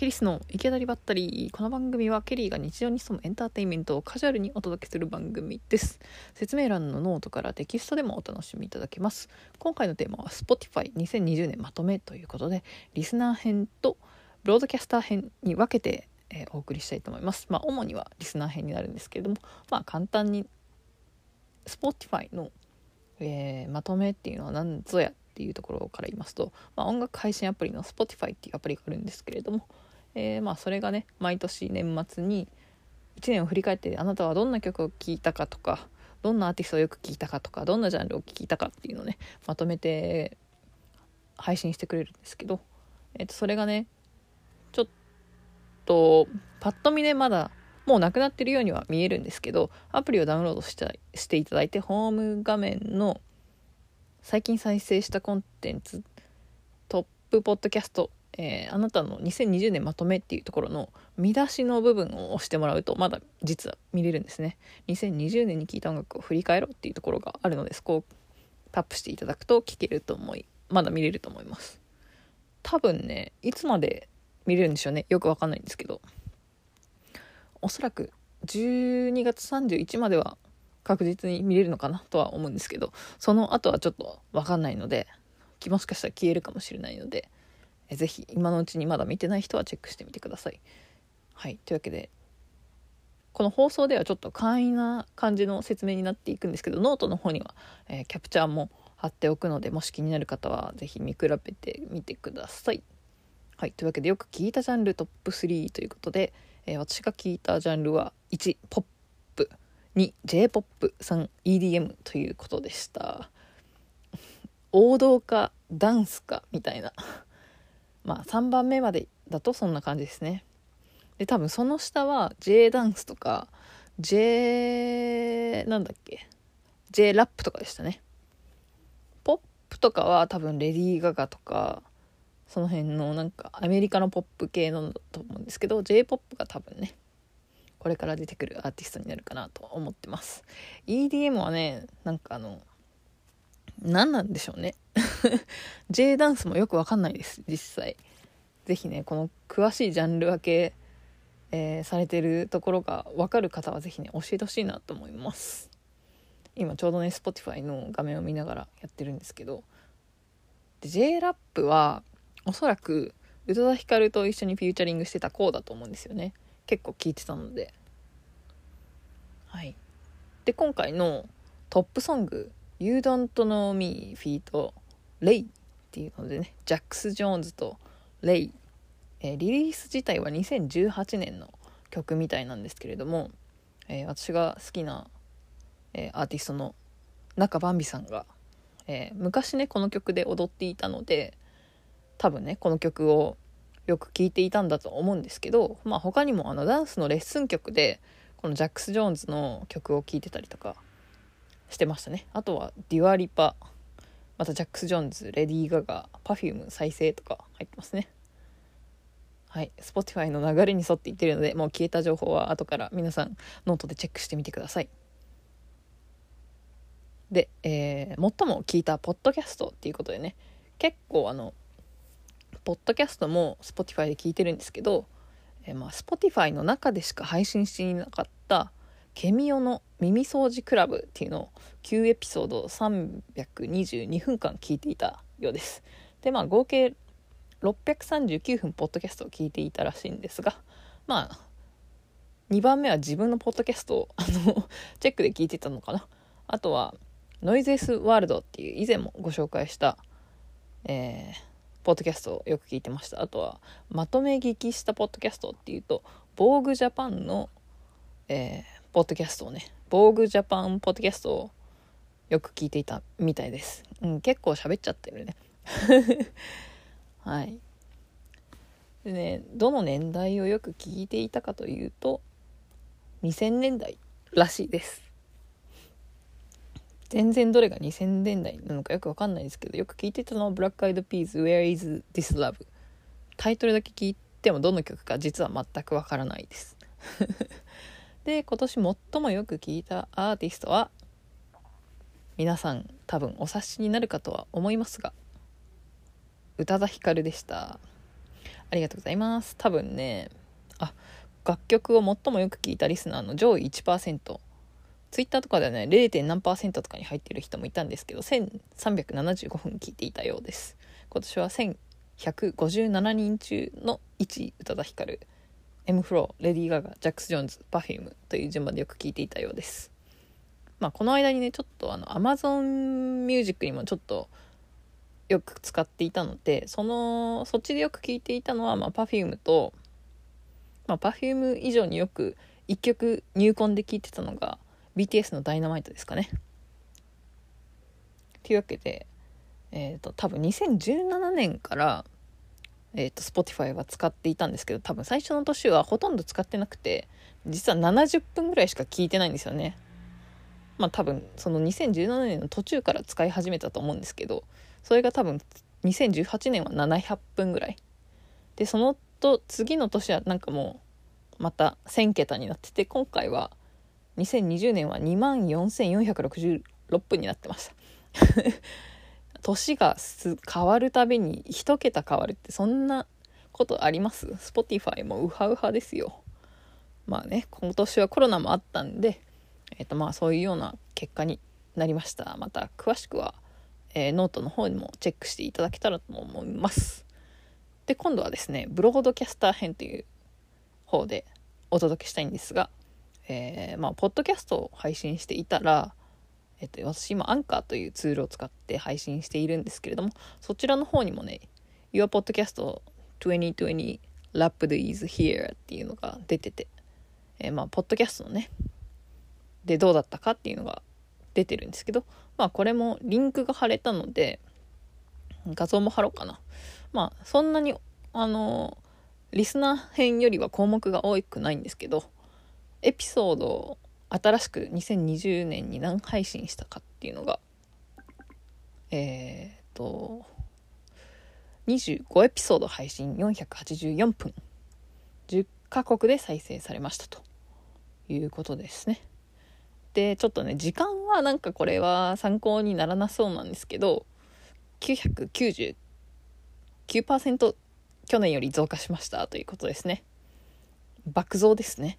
ケリーの行き当たりばったり。この番組はケリーが日常に潜むエンターテインメントをカジュアルにお届けする番組です。説明欄のノートからテキストでもお楽しみいただけます。今回のテーマは Spotify2020 年まとめということでリスナー編とブロードキャスター編に分けて、えー、お送りしたいと思います。まあ主にはリスナー編になるんですけれどもまあ簡単に Spotify の、えー、まとめっていうのは何ぞやっていうところから言いますと、まあ、音楽配信アプリの Spotify っていうアプリがあるんですけれども、えー、まあそれがね毎年年末に1年を振り返ってあなたはどんな曲を聴いたかとかどんなアーティストをよく聴いたかとかどんなジャンルを聴いたかっていうのをねまとめて配信してくれるんですけど、えー、とそれがねちょっとパッと見でまだもうなくなってるようには見えるんですけどアプリをダウンロードしたしていただいてホーム画面の最近再生したコンテンツトップポッドキャスト、えー、あなたの2020年まとめっていうところの見出しの部分を押してもらうとまだ実は見れるんですね。2020年に聴いた音楽を振り返ろうっていうところがあるのでそこをタップしていただくと聴けると思いまだ見れると思います。多分ねいつまで見れるんでしょうねよくわかんないんですけど。おそらく12月31までは確実に見れるのかなとは思うんですけどその後はちょっと分かんないのでもしかしたら消えるかもしれないのでぜひ今のうちにまだ見てない人はチェックしてみてください。はいというわけでこの放送ではちょっと簡易な感じの説明になっていくんですけどノートの方には、えー、キャプチャーも貼っておくのでもし気になる方は是非見比べてみてください。はいというわけでよく聞いたジャンルトップ3ということで、えー、私が聞いたジャンルは1ポップ2 j p o p 3 EDM ということでした 王道かダンスかみたいなまあ3番目までだとそんな感じですね。で多分その下は J ダンスとか J なんだっけ？J ラップとかでしたね。ポップとかは多分レディー・ガガとかその辺のなんかアメリカのポップ系のと思うんですけど j p o p が多分ねこれから出てくるアーティストになるかなと思ってます。EDM はねなんかあの何なんでしょうね。J ダンスもよくわかんないです実際。是非ねこの詳しいジャンル分け、えー、されてるところが分かる方は是非ね教えてほしいなと思います。今ちょうどね Spotify の画面を見ながらやってるんですけど。J ラップはおそらく宇多田ヒカルと一緒にフューチャリングしてたこうだと思うんですよね。結構聞いてたので。はい。で今回のトップソング「You Don't Know Me」フィート「レイ」っていうのでね。ジャックス・ジョーンズとレイ、えー、リリース自体は2018年の曲みたいなんですけれども、えー、私が好きな、えー、アーティストの中ばんびさんが、え昔ねこの曲で踊っていたので多分ねこの曲をよく聴いていたんだと思うんですけど、まあ、他にもあのダンスのレッスン曲でこのジャックス・ジョーンズの曲を聴いてたりとかしてましたね。あとはデュア・リパまたジャックス・ジョーンズレディー・ガガ Perfume 再生とか入ってますね。はい。Spotify の流れに沿っていってるのでもう消えた情報は後から皆さんノートでチェックしてみてください。で、えー、最も聞いたポッドキャストっていうことでね結構あのポッドキャストも Spotify で聞いてるんですけど、えー、まあ Spotify の中でしか配信していなかったケミオの耳掃除クラブっていうのを9エピソード322分間聞いていたようです。でまあ合計639分ポッドキャストを聞いていたらしいんですがまあ2番目は自分のポッドキャストを あのチェックで聞いてたのかなあとはノイズエスワールドっていう以前もご紹介した、えーポッドキャストをよく聞いてましたあとはまとめ聞きしたポッドキャストっていうと防具ジャパンの、えー、ポッドキャストをね防具ジャパンポッドキャストをよく聞いていたみたいです、うん、結構喋っちゃってるね。はい。でねどの年代をよく聞いていたかというと2000年代らしいです。全然どれが2000年代なのかよくわかんないですけどよく聞いてたのは「ブラック・アイド・ピーズ Where is this love」タイトルだけ聞いてもどの曲か実は全くわからないです。で今年最もよく聞いたアーティストは皆さん多分お察しになるかとは思いますが宇多田ヒカルでした。ありがとうございます。多分ねあ楽曲を最もよく聴いたリスナーの上位1%ツイッターとかではね 0. 何とかに入ってる人もいたんですけど1375分聴いていたようです。今年は1157人中の1位宇多田ヒカル。M フローレディー・ガガジャックス・ジョーンズ Perfume という順番でよく聴いていたようですまあこの間にねちょっとあの Amazon Music にもちょっとよく使っていたのでそのそっちでよく聴いていたのは、まあ、Perfume と、まあ、Perfume 以上によく1曲入魂で聴いてたのが BTS の「ダイナマイトですかね。というわけで、えっ、ー、と多分2017年からえーと、Spotify は使っていたんですけど多分最初の年はほとんど使ってなくて実は70分ぐらいしか聞いてないんですよね。まあ多分その2017年の途中から使い始めたと思うんですけどそれが多分2018年は700分ぐらい。でそのと次の年はなんかもうまた1000桁になってて今回は2020年は2万4466分になってました。年が変わるたびに1桁変わるってそんなことあります ?Spotify もウハウハですよ。まあね、今年はコロナもあったんで、えっ、ー、とまあそういうような結果になりました。また詳しくは、えー、ノートの方にもチェックしていただけたらと思います。で、今度はですね、ブロードキャスター編という方でお届けしたいんですが、えー、まあ、ポッドキャストを配信していたら、えっと、私今アンカーというツールを使って配信しているんですけれどもそちらの方にもね Your Podcast 2020 Lapped is here っていうのが出てて、えー、まあポッドキャストのねでどうだったかっていうのが出てるんですけどまあこれもリンクが貼れたので画像も貼ろうかな。まあそんなにあのリスナー編よりは項目が多くないんですけどエピソード新しく2020年に何配信したかっていうのがえっ、と25エピソード配信484分10カ国で再生されましたということですね。でちょっとね時間はなんかこれは参考にならなそうなんですけど999%去年より増加しましたということですね。爆増ですね。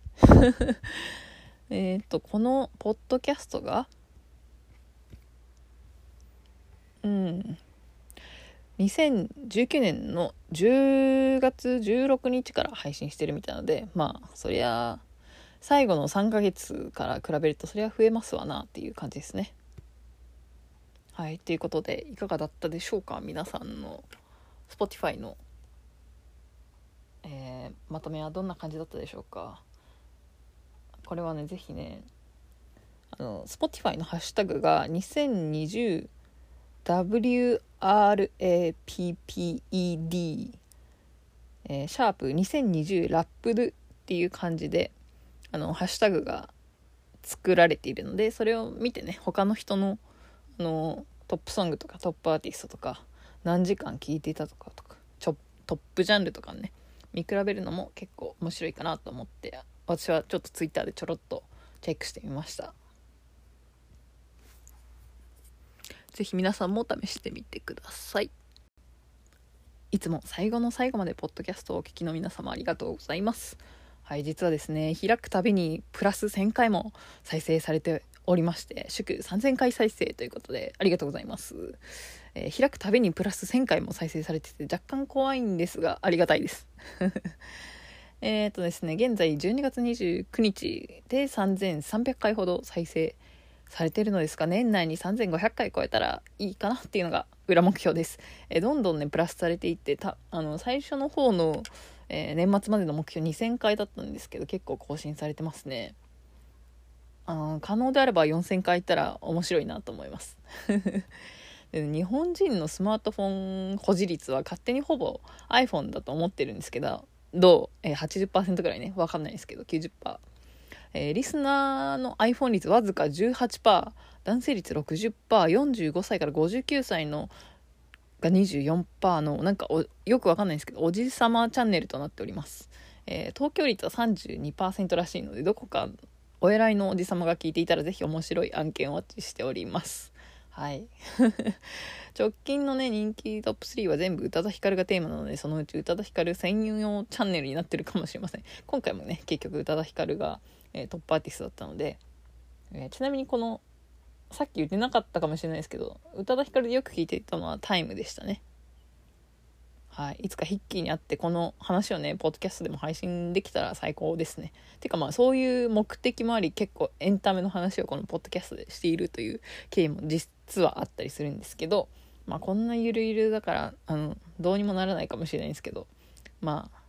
えっ、ー、と、このポッドキャストが、うん、2019年の10月16日から配信してるみたいなので、まあ、そりゃ、最後の3ヶ月から比べるとそりゃ増えますわなっていう感じですね。はい、ということで、いかがだったでしょうか？皆さんの Spotify の、えー、まとめはどんな感じだったでしょうか？これはね、ぜひね、あの、Spotify のハッシュタグが 2020WRAPPED、えー、シャープ2020ラップルっていう感じで、あの、ハッシュタグが作られているので、それを見てね、他の人の、あの、トップソングとかトップアーティストとか、何時間聴いていたとかとか、ちょトップジャンルとかね、見比べるのも結構面白いかなと思って私はちょっとツイッターでちょろっとチェックしてみました。是非皆さんも試してみてください。いつも最後の最後までポッドキャストをお聞きの皆様ありがとうございます。はい実はですね開くたびにプラス1000回も再生されておりまして祝3000回再生ということでありがとうございます、えー、開くたびにプラス1000回も再生されてて若干怖いんですがありがたいです。えっ、とですね、現在12月29日で3300回ほど再生されてるのですが、年内に3500回超えたらいいかなっていうのが裏目標です。えー、どんどんね、プラスされていって、たあの最初の方の、えー、年末までの目標2000回だったんですけど、結構更新されてますね。あ可能であれば4000回いったら面白いなと思います。日本人のスマートフォン保持率は勝手にほぼ iPhone だと思ってるんですけどどう、えー、80%ぐらいね、わかんないですけど、90%。えー、リスナーの iPhone 率わずか18%、男性率60%、45歳から59歳のが24%の、なんかよくわかんないですけど、おじさまチャンネルとなっております。えー、東京率は32%らしいので、どこかお偉いのおじさまが聞いていたらぜひ面白い案件をお待ちしております。はい。直近のね人気トップ3は全部宇多田ヒカルがテーマなのでそのうち宇多田ヒカル専用チャンネルになってるかもしれません。今回もね結局宇多田ヒカルが、えー、トップアーティストだったので、えー、ちなみにこのさっき言ってなかったかもしれないですけど宇多田ヒカルでよく聞いていたのは「タイムでしたね。はい、いつかヒッキーに会ってこの話をねポッドキャストでも配信できたら最高ですね。てかまあそういう目的もあり結構エンタメの話をこのポッドキャストでしているという経緯も実はあったりするんですけどまあこんなゆるゆるだからあのどうにもならないかもしれないんですけどまあ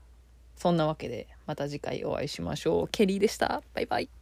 そんなわけでまた次回お会いしましょう。ケリーでした。バイバイ。